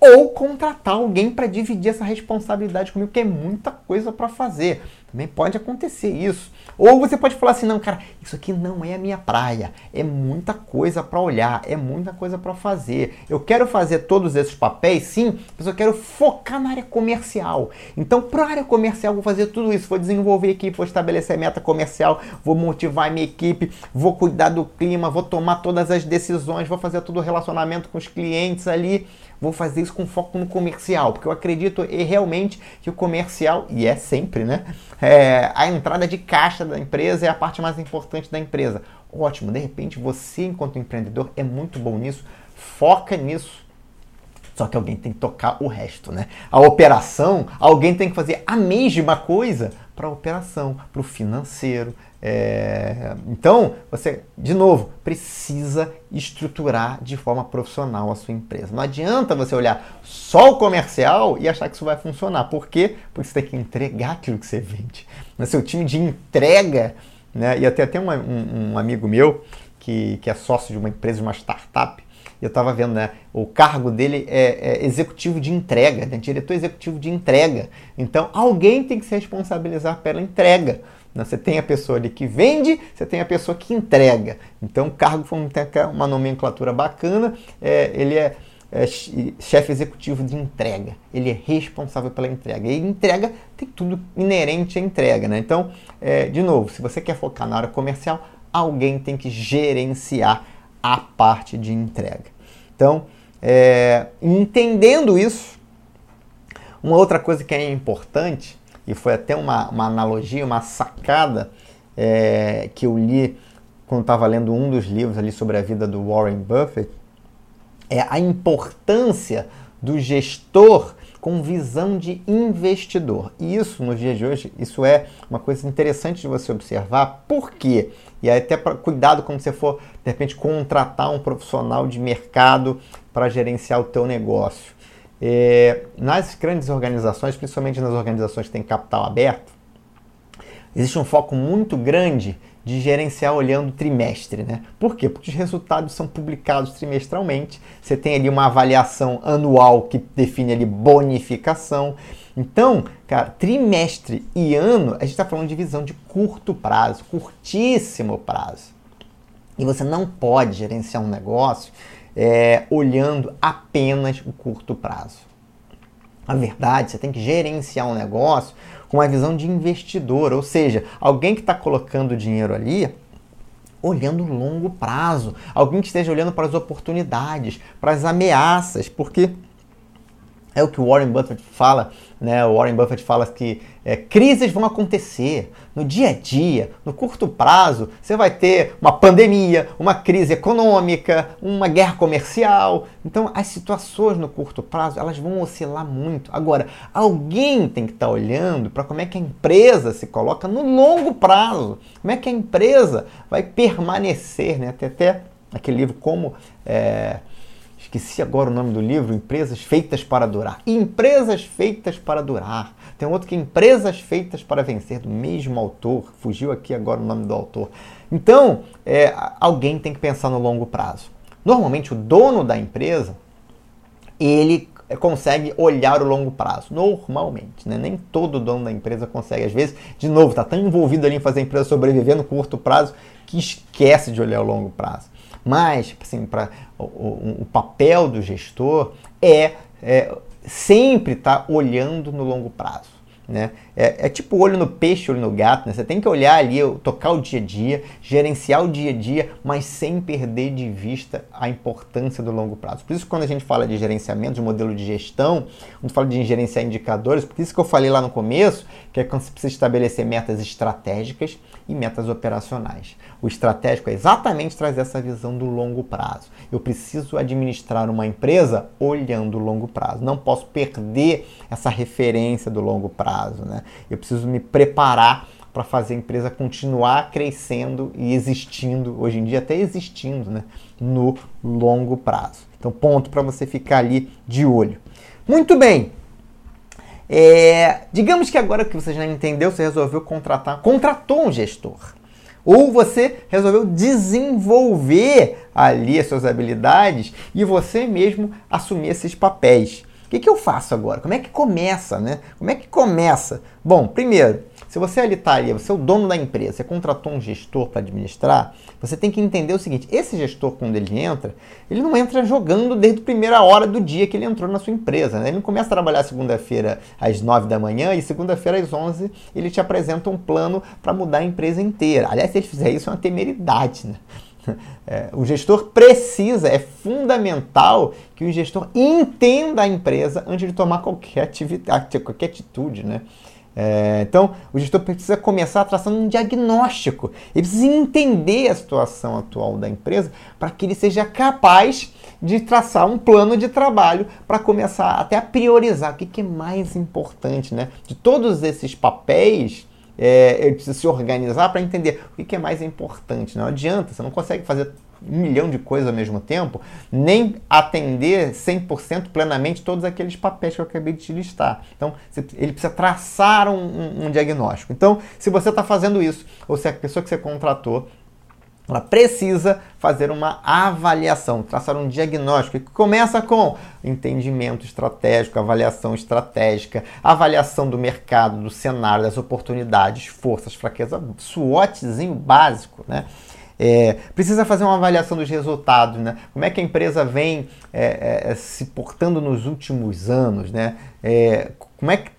ou contratar alguém para dividir essa responsabilidade comigo, que é muita coisa para fazer. Também pode acontecer isso. Ou você pode falar assim: não, cara, isso aqui não é a minha praia. É muita coisa para olhar, é muita coisa para fazer. Eu quero fazer todos esses papéis, sim, mas eu quero focar na área comercial. Então, para a área comercial, vou fazer tudo isso. Vou desenvolver equipe, vou estabelecer meta comercial, vou motivar minha equipe, vou cuidar do clima, vou tomar todas as decisões, vou fazer todo o relacionamento com os clientes ali vou fazer isso com foco no comercial, porque eu acredito realmente que o comercial, e é sempre, né? É, a entrada de caixa da empresa é a parte mais importante da empresa. Ótimo, de repente você, enquanto empreendedor, é muito bom nisso, foca nisso. Só que alguém tem que tocar o resto, né? A operação, alguém tem que fazer a mesma coisa para a operação, para o financeiro, é, então, você, de novo, precisa estruturar de forma profissional a sua empresa. Não adianta você olhar só o comercial e achar que isso vai funcionar. Por quê? Porque você tem que entregar aquilo que você vende. No seu time de entrega, né? e até tem um, um, um amigo meu que, que é sócio de uma empresa, de uma startup, eu estava vendo, né? O cargo dele é, é executivo de entrega, né, diretor executivo de entrega. Então, alguém tem que se responsabilizar pela entrega. Né? Você tem a pessoa ali que vende, você tem a pessoa que entrega. Então, o cargo tem uma nomenclatura bacana, é, ele é, é chefe executivo de entrega. Ele é responsável pela entrega. E entrega tem tudo inerente à entrega. Né? Então, é, de novo, se você quer focar na área comercial, alguém tem que gerenciar a parte de entrega. Então, é, entendendo isso, uma outra coisa que é importante e foi até uma, uma analogia, uma sacada é, que eu li quando estava lendo um dos livros ali sobre a vida do Warren Buffett, é a importância do gestor com visão de investidor. E isso, nos dias de hoje, isso é uma coisa interessante de você observar. Por quê? E aí até para cuidado quando você for, de repente, contratar um profissional de mercado para gerenciar o teu negócio. É, nas grandes organizações, principalmente nas organizações que têm capital aberto, existe um foco muito grande de gerenciar olhando trimestre, né? Por quê? Porque os resultados são publicados trimestralmente. Você tem ali uma avaliação anual que define ali bonificação. Então, cara, trimestre e ano, a gente está falando de visão de curto prazo, curtíssimo prazo. E você não pode gerenciar um negócio é, olhando apenas o curto prazo. Na verdade, você tem que gerenciar um negócio com uma visão de investidor, ou seja, alguém que está colocando dinheiro ali olhando longo prazo, alguém que esteja olhando para as oportunidades, para as ameaças, porque É o que o Warren Buffett fala, né? O Warren Buffett fala que é, crises vão acontecer no dia a dia, no curto prazo. Você vai ter uma pandemia, uma crise econômica, uma guerra comercial. Então, as situações no curto prazo elas vão oscilar muito. Agora, alguém tem que estar tá olhando para como é que a empresa se coloca no longo prazo. Como é que a empresa vai permanecer, né? Tem até aquele livro como é, Esqueci agora o nome do livro, Empresas Feitas para Durar. Empresas Feitas para Durar. Tem outro que é Empresas Feitas para Vencer, do mesmo autor. Fugiu aqui agora o nome do autor. Então, é, alguém tem que pensar no longo prazo. Normalmente, o dono da empresa, ele consegue olhar o longo prazo. Normalmente, né? Nem todo dono da empresa consegue. Às vezes, de novo, está tão envolvido ali em fazer a empresa sobreviver no curto prazo que esquece de olhar o longo prazo. Mas, assim, para o, o, o, papel do gestor é, é sempre estar tá olhando no longo prazo. Né? É, é, tipo olho no peixe, olho no gato. Né? Você tem que olhar ali, tocar o dia a dia, gerenciar o dia a dia, mas sem perder de vista a importância do longo prazo. Por isso, quando a gente fala de gerenciamento, de modelo de gestão, quando fala de gerenciar indicadores, por isso que eu falei lá no começo, que é quando você precisa estabelecer metas estratégicas e metas operacionais. O estratégico é exatamente trazer essa visão do longo prazo. Eu preciso administrar uma empresa olhando o longo prazo. Não posso perder essa referência do longo prazo. Né? Eu preciso me preparar para fazer a empresa continuar crescendo e existindo, hoje em dia até existindo, né? no longo prazo. Então, ponto para você ficar ali de olho. Muito bem. É, digamos que agora que você já entendeu, você resolveu contratar, contratou um gestor. Ou você resolveu desenvolver ali as suas habilidades e você mesmo assumir esses papéis. O que, que eu faço agora? Como é que começa, né? Como é que começa? Bom, primeiro, se você ali está ali, você é o dono da empresa, você contratou um gestor para administrar, você tem que entender o seguinte: esse gestor, quando ele entra, ele não entra jogando desde a primeira hora do dia que ele entrou na sua empresa. Né? Ele não começa a trabalhar segunda-feira às 9 da manhã e segunda-feira às 11 ele te apresenta um plano para mudar a empresa inteira. Aliás, se ele fizer isso, é uma temeridade. Né? É, o gestor precisa, é fundamental que o gestor entenda a empresa antes de tomar qualquer atividade, qualquer atitude, né? É, então, o gestor precisa começar traçando um diagnóstico. Ele precisa entender a situação atual da empresa para que ele seja capaz de traçar um plano de trabalho para começar até a priorizar o que, que é mais importante. Né? De todos esses papéis, é, ele precisa se organizar para entender o que, é mais importante. Não adianta, você não consegue fazer um milhão de coisas ao mesmo tempo, nem atender 100% plenamente todos aqueles papéis que eu acabei de te listar. Então, ele precisa traçar um, um, um diagnóstico. Então, se você está fazendo isso, ou se a pessoa que você contratou ela precisa fazer uma avaliação, traçar um diagnóstico que começa com entendimento estratégico, avaliação estratégica, avaliação do mercado, do cenário, das oportunidades, forças, fraquezas, SWOTzinho básico, né? É, precisa fazer uma avaliação dos resultados, né? Como é que a empresa vem é, é, se portando nos últimos anos, né? É, como, é que,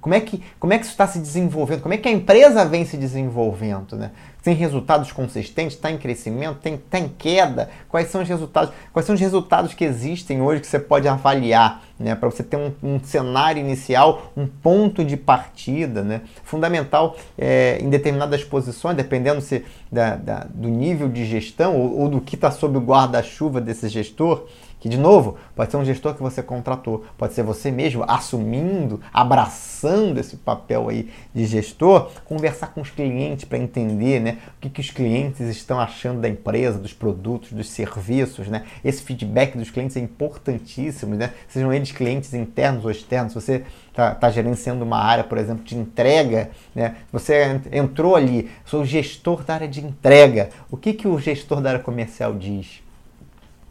como, é que, como é que isso está se desenvolvendo? Como é que a empresa vem se desenvolvendo, né? Tem resultados consistentes? Está em crescimento? Tem, tá em queda? Quais são os resultados? Quais são os resultados que existem hoje que você pode avaliar, né? Para você ter um, um, cenário inicial, um ponto de partida, né? Fundamental é, em determinadas posições, dependendo se da, da, do nível de gestão ou, ou do que está sob o guarda-chuva desse gestor que, de novo, pode ser um gestor que você contratou, pode ser você mesmo assumindo, abraçando esse papel aí de gestor, conversar com os clientes para entender né, o que, que os clientes estão achando da empresa, dos produtos, dos serviços. Né? Esse feedback dos clientes é importantíssimo, né? sejam eles clientes internos ou externos. Você está tá gerenciando uma área, por exemplo, de entrega, né? você entrou ali, sou gestor da área de entrega. O que, que o gestor da área comercial diz?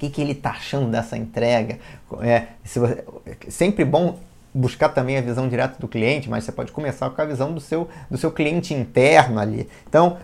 Que, que ele está achando dessa entrega. É, você, sempre bom buscar também a visão direta do cliente, mas você pode começar com a visão do seu, do seu cliente interno ali. Então,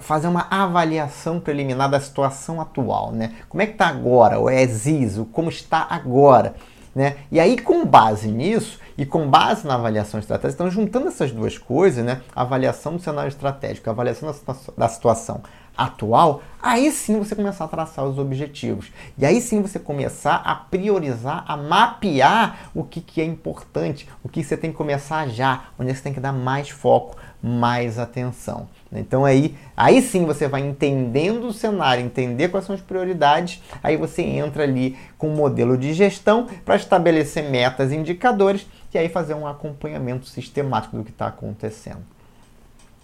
fazer uma avaliação preliminar da situação atual, né? Como é que está agora, o exis, como está agora, né? E aí, com base nisso e com base na avaliação estratégica, então juntando essas duas coisas, né? Avaliação do cenário estratégico, avaliação da situação, atual, aí sim você começar a traçar os objetivos. E aí sim você começar a priorizar, a mapear o que, que é importante, o que você tem que começar já, onde você tem que dar mais foco, mais atenção. Então aí, aí sim você vai entendendo o cenário, entender quais são as prioridades, aí você entra ali com um modelo de gestão para estabelecer metas e indicadores e aí fazer um acompanhamento sistemático do que está acontecendo.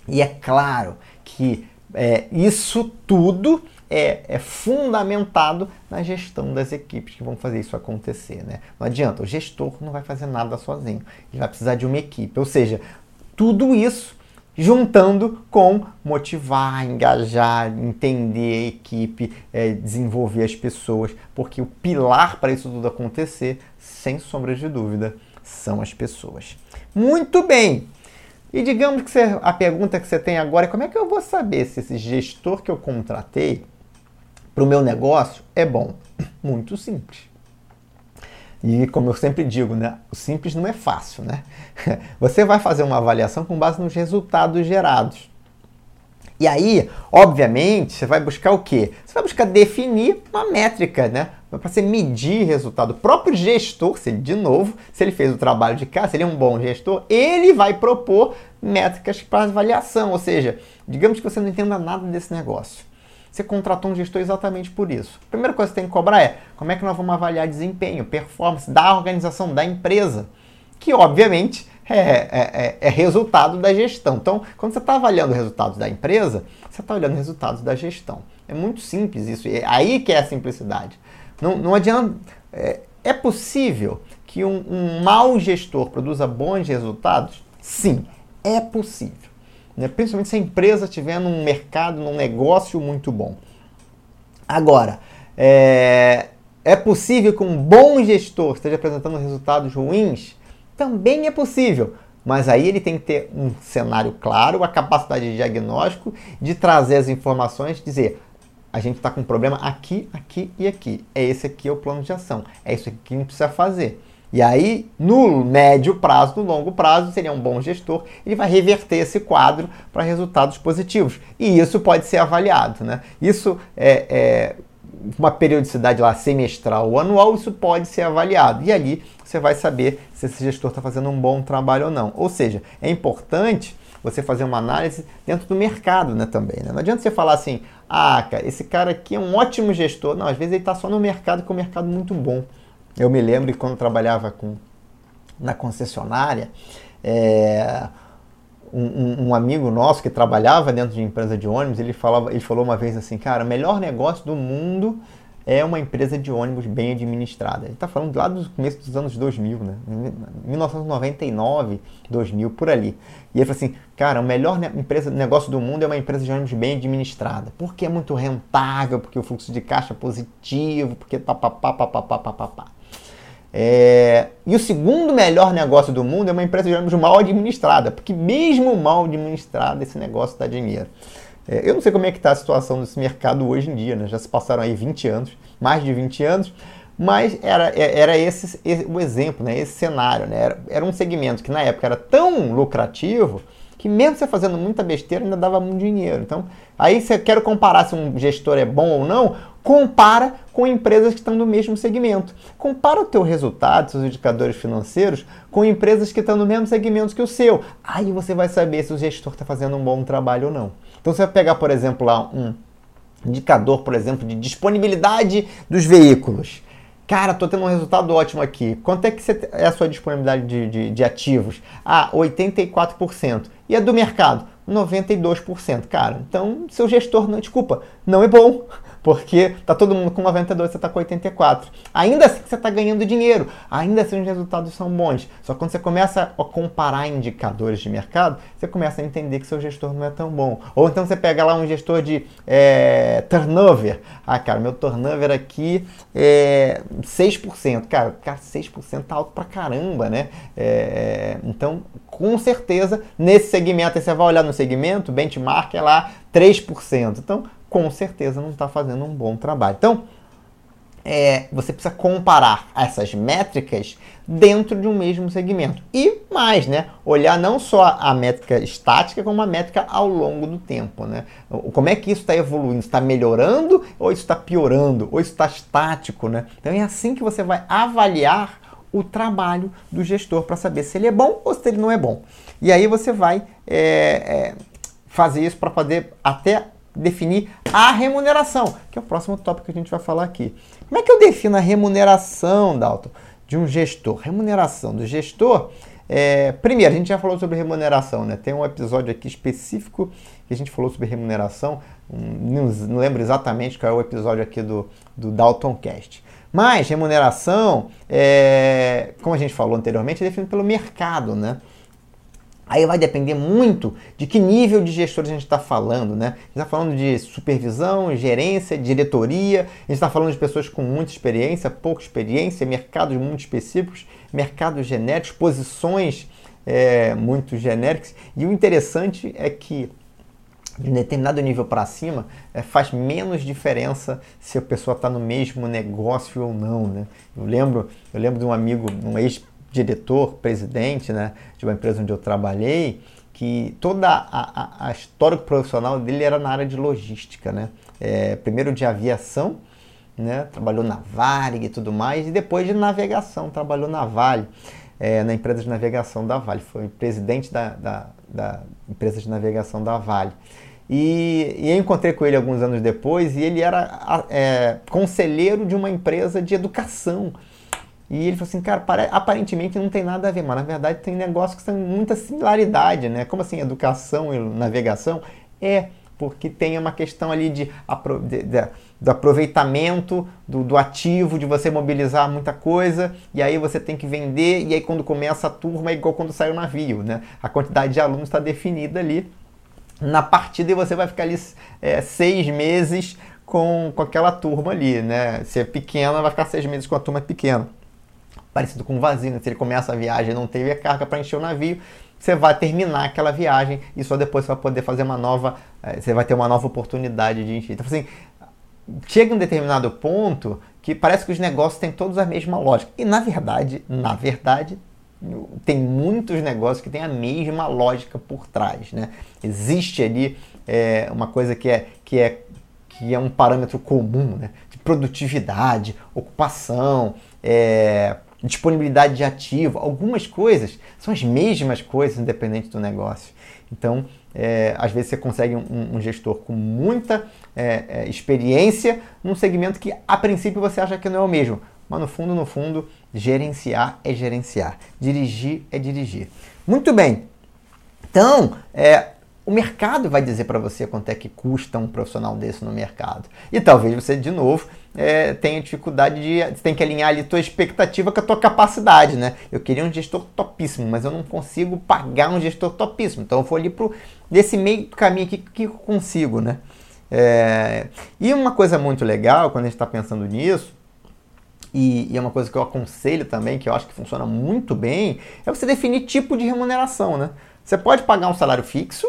E é claro que é, isso tudo é, é, fundamentado na gestão das equipes que vão fazer isso acontecer. Né? Não adianta, o gestor não vai fazer nada sozinho, ele vai precisar de uma equipe. Ou seja, tudo isso juntando com motivar, engajar, entender a equipe, é, desenvolver as pessoas, porque o pilar para isso tudo acontecer, sem sombra de dúvida, são as pessoas. Muito bem! E digamos que você, a pergunta que você tem agora é como é que eu vou saber se esse gestor que eu contratei para o meu negócio é bom? Muito simples. E como eu sempre digo, né, o simples não é fácil, né? Você vai fazer uma avaliação com base nos resultados gerados. E aí, obviamente, você vai buscar o quê? Você vai buscar definir uma métrica, né? Para você medir resultado. O próprio gestor, se ele, de novo, se ele fez o trabalho de casa, se ele é um bom gestor, ele vai propor métricas para avaliação. Ou seja, digamos que você não entenda nada desse negócio. Você contratou um gestor exatamente por isso. A primeira coisa que você tem que cobrar é como é que nós vamos avaliar desempenho, performance da organização, da empresa, que obviamente é, é, é, é resultado da gestão. Então, quando você está avaliando resultados da empresa, você está olhando resultados da gestão. É muito simples isso. É aí que é a simplicidade. Não, não adianta. É, é possível que um, um mau gestor produza bons resultados? Sim, é possível né? principalmente se a empresa estiver num mercado, num negócio muito bom. Agora, é, é possível que um bom gestor esteja apresentando resultados ruins? Também é possível, mas aí ele tem que ter um cenário claro, a capacidade de diagnóstico, de trazer as informações, dizer a gente está com um problema aqui, aqui e aqui. É esse aqui é o plano de ação. É isso aqui que a gente precisa fazer. E aí, no médio prazo, no longo prazo, seria um bom gestor, ele vai reverter esse quadro para resultados positivos. E isso pode ser avaliado. Né? Isso é, é uma periodicidade lá semestral ou anual, isso pode ser avaliado. E ali você vai saber se esse gestor está fazendo um bom trabalho ou não. Ou seja, é importante você fazer uma análise dentro do mercado né, também. Né? Não adianta você falar assim, ah, cara, esse cara aqui é um ótimo gestor. Não, às vezes ele está só no mercado, que é um mercado muito bom. Eu me lembro que quando trabalhava com, na concessionária, é, um, um, amigo nosso que trabalhava dentro de empresa de ônibus, ele, falava, ele falou uma vez assim, cara, o melhor negócio do mundo é uma empresa de ônibus bem administrada. Ele está falando lá do começo dos anos 2000, né? 1999, 2000, por ali. E ele falou assim, cara, o melhor empresa, negócio do mundo é uma empresa de ônibus bem administrada. Porque é muito rentável, porque o fluxo de caixa é positivo, porque papapá, papapá, papapá. É... E o segundo melhor negócio do mundo é uma empresa de ônibus mal administrada, porque mesmo mal administrada esse negócio dá dinheiro. É, eu não sei como é que está a situação desse mercado hoje em dia, né? já se passaram aí 20 anos, mais de 20 anos, mas era, é, era esse, esse o exemplo, né? esse cenário. Né? Era, era um segmento que na época era tão lucrativo que mesmo você fazendo muita besteira ainda dava muito dinheiro. Então, aí você quer comparar se um gestor é bom ou não, compara com empresas que estão no mesmo segmento. Compara o teu resultado, seus indicadores financeiros, com empresas que estão no mesmo segmento que o seu. Aí você vai saber se o gestor está fazendo um bom trabalho ou não. Então você vai pegar, por exemplo, lá um indicador, por exemplo, de disponibilidade dos veículos. Cara, tô tendo um resultado ótimo aqui. Quanto é que é a sua disponibilidade de, de, de ativos? Ah, 84%. E a do mercado? 92%. Cara, então seu gestor, não, desculpa, não é bom porque tá todo mundo com 92, você tá com 84. Ainda assim você tá ganhando dinheiro, ainda assim os resultados são bons. Só quando você começa a comparar indicadores de mercado, você começa a entender que seu gestor não é tão bom. Ou então você pega lá um gestor de é, turnover. Ah, cara, meu turnover aqui é 6%. Cara, cara 6% tá alto pra caramba, né? É, então, com certeza, nesse segmento, aí você vai olhar no segmento, benchmark é lá 3%. Então, com certeza não está fazendo um bom trabalho. Então, é, você precisa comparar essas métricas dentro de um mesmo segmento. E mais, né? Olhar não só a métrica estática, como a métrica ao longo do tempo, né? Como é que isso está evoluindo? Está melhorando ou está piorando? Ou está estático, né? Então é assim que você vai avaliar o trabalho do gestor para saber se ele é bom ou se ele não é bom. E aí você vai é, é, fazer isso para poder até definir a remuneração, que é o próximo tópico que a gente vai falar aqui. Como é que eu defino a remuneração, Dalton, de um gestor? Remuneração do gestor. É, primeiro, a gente já falou sobre remuneração, né? Tem um episódio aqui específico que a gente falou sobre remuneração. Não, não lembro exatamente qual é o episódio aqui do, do Dalton Cast. Mas remuneração, é, como a gente falou anteriormente, é definido pelo mercado, né? Aí vai depender muito de que nível de gestor a gente está falando, né? A gente está falando de supervisão, gerência, diretoria, a gente está falando de pessoas com muita experiência, pouca experiência, mercados muito específicos, mercados genéricos, posições é, muito genéricas. E o interessante é que de determinado nível para cima é, faz menos diferença se a pessoa está no mesmo negócio ou não, né? Eu lembro, eu lembro de um amigo, um ex diretor, presidente né, de uma empresa onde eu trabalhei, que toda a, a, a história profissional dele era na área de logística. Né? É, primeiro de aviação, né, trabalhou na Varig e tudo mais, e depois de navegação, trabalhou na Vale, é, na empresa de navegação da Vale, foi presidente da, da, da empresa de navegação da Vale. E, e, eu encontrei com ele alguns anos depois e ele era é, conselheiro de uma empresa de educação. E ele falou assim, cara, aparentemente não tem nada a ver, mas na verdade tem negócios que são muita similaridade, né? Como assim, educação e navegação? É, porque tem uma questão ali de, de, de do aproveitamento do, do, ativo, de você mobilizar muita coisa, e aí você tem que vender, e aí quando começa a turma é igual quando sai o navio, né? A quantidade de alunos está definida ali na partida e você vai ficar ali é, seis meses com, com aquela turma ali, né? Se é pequena, vai ficar seis meses com a turma pequena parecido com vazio, né? se ele começa a viagem e não teve a carga para encher o navio, você vai terminar aquela viagem e só depois você vai poder fazer uma nova, eh, você vai ter uma nova oportunidade de encher. Então, assim, chega um determinado ponto que parece que os negócios têm todos a mesma lógica. E na verdade, na verdade, tem muitos negócios que têm a mesma lógica por trás, né? Existe ali é, uma coisa que é, que é que é um parâmetro comum, né? De produtividade, ocupação, é, disponibilidade de ativo, algumas coisas são as mesmas coisas independente do negócio. Então, é, às vezes você consegue um, um gestor com muita é, é, experiência num segmento que a princípio você acha que não é o mesmo, mas no fundo, no fundo, gerenciar é gerenciar, dirigir é dirigir. Muito bem. Então, é, o mercado vai dizer para você quanto é que custa um profissional desse no mercado. E talvez você, de novo, é, tenha dificuldade de. Você tem que alinhar ali tua expectativa com a tua capacidade, né? Eu queria um gestor topíssimo, mas eu não consigo pagar um gestor topíssimo. Então eu vou ali pro, desse meio caminho aqui que eu consigo, né? É, e uma coisa muito legal quando a gente está pensando nisso, e, e, é uma coisa que eu aconselho também, que eu acho que funciona muito bem, é você definir tipo de remuneração, né? Você pode pagar um salário fixo,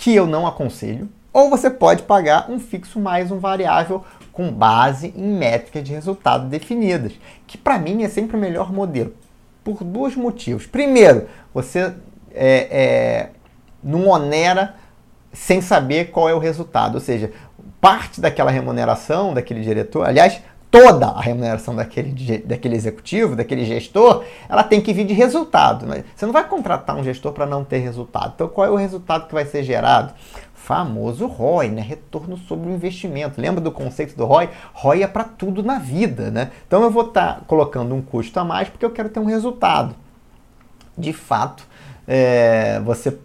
que eu não aconselho, ou você pode pagar um fixo mais um variável com base em métricas de resultado definidas, que para mim é sempre o melhor modelo, por dois motivos. Primeiro, você é, é, não onera sem saber qual é o resultado, ou seja, parte daquela remuneração daquele diretor, aliás, toda a remuneração daquele, daquele executivo, daquele gestor, ela tem que vir de resultado. Né? Você não vai contratar um gestor para não ter resultado. Então, qual é o resultado que vai ser gerado? Famoso ROI, né? retorno sobre o investimento. Lembra do conceito do ROI? ROI é para tudo na vida. Né? Então, eu vou estar tá colocando um custo a mais porque eu quero ter um resultado. De fato, é, você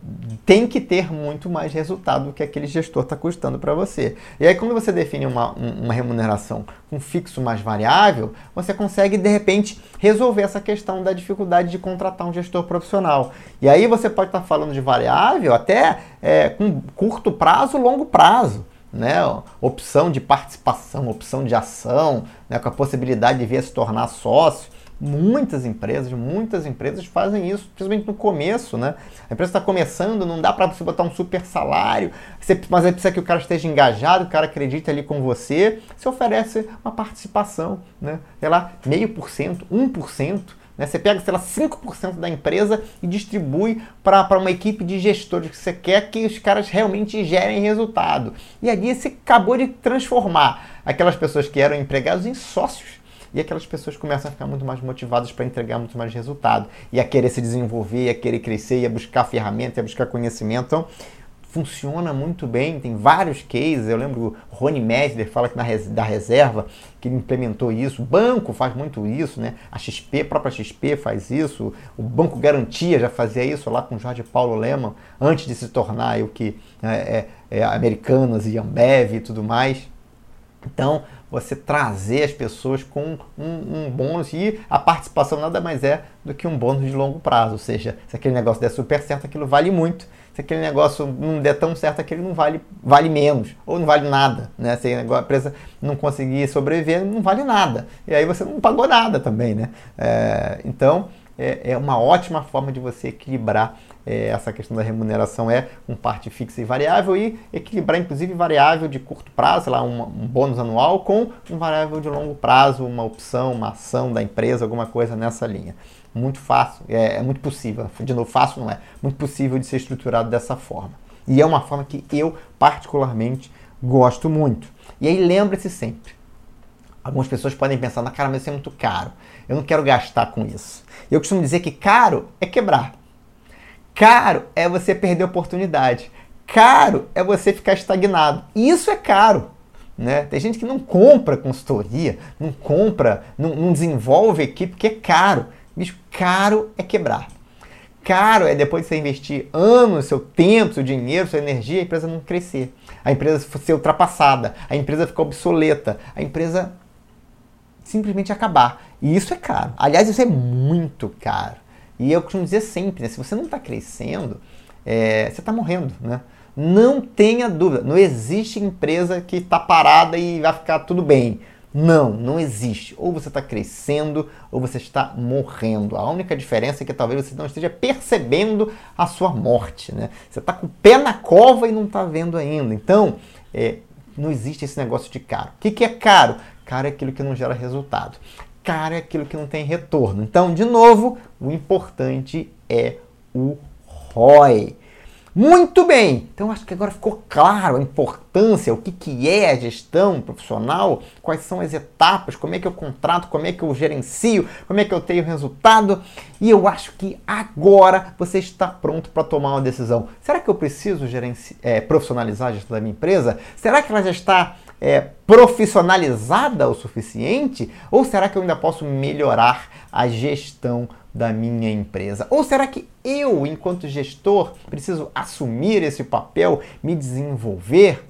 tem que ter muito mais resultado do que aquele gestor está custando para você. E aí, quando você define uma, uma remuneração com fixo mais variável, você consegue de repente resolver essa questão da dificuldade de contratar um gestor profissional. E aí você pode estar tá falando de variável até é, com curto prazo, longo prazo. Né, opção de participação, opção de ação, né, com a possibilidade de vir a se tornar sócio. Muitas empresas, muitas empresas fazem isso, principalmente no começo, né? A empresa está começando, não dá para você botar um super salário, mas aí precisa que o cara esteja engajado, o cara acredite ali com você, você oferece uma participação, né? Sei lá, meio por cento, 1%. Né? Você pega, sei lá, 5% da empresa e distribui para uma equipe de gestores que você quer que os caras realmente gerem resultado. E ali você acabou de transformar aquelas pessoas que eram empregados em sócios. E aquelas pessoas começam a ficar muito mais motivadas para entregar muito mais resultado. E a querer se desenvolver, a querer crescer, e a buscar ferramenta, e a buscar conhecimento. Então, funciona muito bem, tem vários cases. Eu lembro o Rony Mesler fala que na res, da reserva que implementou isso. O banco faz muito isso, né? A XP, a própria XP faz isso. O Banco Garantia já fazia isso lá com Jorge Paulo Leman, antes de se tornar o que é, é, é, Americanas e Ambev e tudo mais. Então, você trazer as pessoas com um, um, bônus e a participação nada mais é do que um bônus de longo prazo. Ou seja, se aquele negócio der super certo, aquilo vale muito se aquele negócio não der tão certo, aquele não vale, vale menos, ou não vale nada. Né? Se a empresa não conseguir sobreviver, não vale nada. E aí você não pagou nada também. Né? É, então, é, é, uma ótima forma de você equilibrar é, essa questão da remuneração é um parte fixa e variável e equilibrar inclusive variável de curto prazo, lá um, um bônus anual com um variável de longo prazo, uma opção, uma ação da empresa, alguma coisa nessa linha muito fácil, é, é, muito possível, de novo, fácil não é, muito possível de ser estruturado dessa forma. E é uma forma que eu, particularmente, gosto muito. E aí lembre-se sempre, algumas pessoas podem pensar, na cara, mas isso é muito caro, eu não quero gastar com isso. Eu costumo dizer que caro é quebrar. Caro é você perder oportunidade. Caro é você ficar estagnado. E isso é caro. Né? Tem gente que não compra consultoria, não compra, não, não desenvolve equipe porque é caro. Bicho, caro é quebrar. Caro é depois de você investir anos, seu tempo, seu dinheiro, sua energia, a empresa não crescer. A empresa ser ultrapassada, a empresa ficar obsoleta, a empresa simplesmente acabar. E isso é caro. Aliás, isso é muito caro. E eu costumo dizer sempre, né? se você não está crescendo, é, você está morrendo, né? Não tenha dúvida, não existe empresa que está parada e vai ficar tudo bem. Não, não existe. Ou você está crescendo ou você está morrendo. A única diferença é que talvez você não esteja percebendo a sua morte. Né? Você está com o pé na cova e não está vendo ainda. Então, é, não existe esse negócio de caro. O que, que é caro? Caro é aquilo que não gera resultado. Caro é aquilo que não tem retorno. Então, de novo, o importante é o ROI. Muito bem! Então acho que agora ficou claro a importância, o que, que é a gestão profissional, quais são as etapas, como é que eu contrato, como é que eu gerencio, como é que eu tenho resultado. E eu acho que agora você está pronto para tomar uma decisão. Será que eu preciso gerenci é, profissionalizar a gestão da minha empresa? Será que ela já está é, profissionalizada o suficiente? Ou será que eu ainda posso melhorar a gestão da minha empresa? Ou será que eu, enquanto gestor, preciso assumir esse papel, me desenvolver,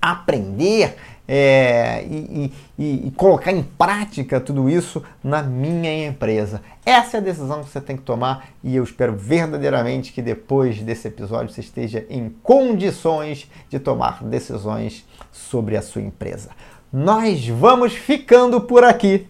aprender é, e, e, e, colocar em prática tudo isso na minha empresa? Essa é a decisão que você tem que tomar e eu espero verdadeiramente que depois desse episódio você esteja em condições de tomar decisões sobre a sua empresa. Nós vamos ficando por aqui.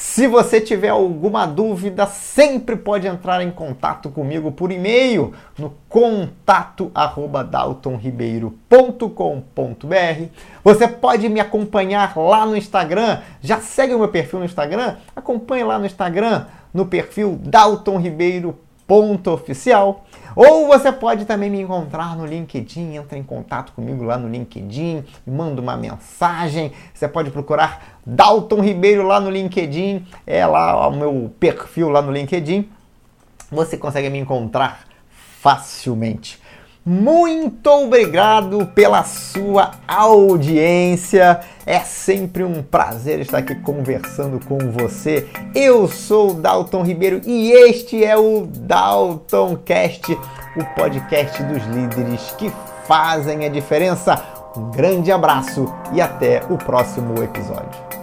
Se você tiver alguma dúvida, sempre pode entrar em contato comigo por e-mail no contato@daltonribeiro.com.br. Você pode me acompanhar lá no Instagram. Já segue o meu perfil no Instagram? Acompanhe lá no Instagram no perfil Dalton Ribeiro ponto oficial. Ou você pode também me encontrar no LinkedIn, entra em contato comigo lá no LinkedIn, me manda uma mensagem. Você pode procurar Dalton Ribeiro lá no LinkedIn, é lá o meu perfil lá no LinkedIn. Você consegue me encontrar facilmente. Muito obrigado pela sua audiência. É sempre um prazer estar aqui conversando com você. Eu sou Dalton Ribeiro e este é o Dalton Cast, o podcast dos líderes que fazem a diferença. Um grande abraço e até o próximo episódio.